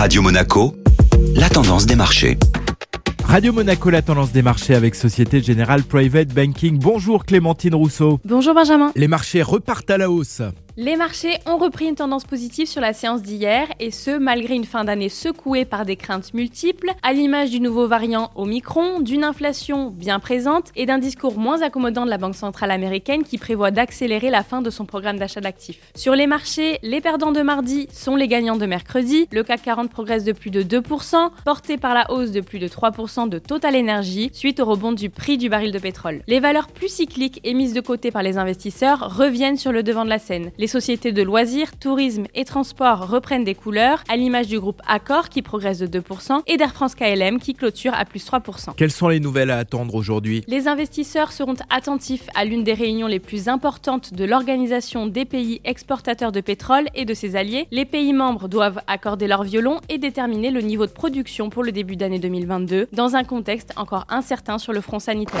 Radio Monaco, la tendance des marchés. Radio Monaco, la tendance des marchés avec Société Générale Private Banking. Bonjour Clémentine Rousseau. Bonjour Benjamin. Les marchés repartent à la hausse. Les marchés ont repris une tendance positive sur la séance d'hier, et ce, malgré une fin d'année secouée par des craintes multiples, à l'image du nouveau variant Omicron, d'une inflation bien présente et d'un discours moins accommodant de la Banque centrale américaine qui prévoit d'accélérer la fin de son programme d'achat d'actifs. Sur les marchés, les perdants de mardi sont les gagnants de mercredi. Le CAC 40 progresse de plus de 2%, porté par la hausse de plus de 3% de Total Energy suite au rebond du prix du baril de pétrole. Les valeurs plus cycliques et mises de côté par les investisseurs reviennent sur le devant de la scène. Les sociétés de loisirs, tourisme et transport reprennent des couleurs, à l'image du groupe Accor qui progresse de 2% et d'Air France KLM qui clôture à plus 3%. Quelles sont les nouvelles à attendre aujourd'hui? Les investisseurs seront attentifs à l'une des réunions les plus importantes de l'Organisation des pays exportateurs de pétrole et de ses alliés. Les pays membres doivent accorder leur violon et déterminer le niveau de production pour le début d'année 2022 dans un contexte encore incertain sur le front sanitaire.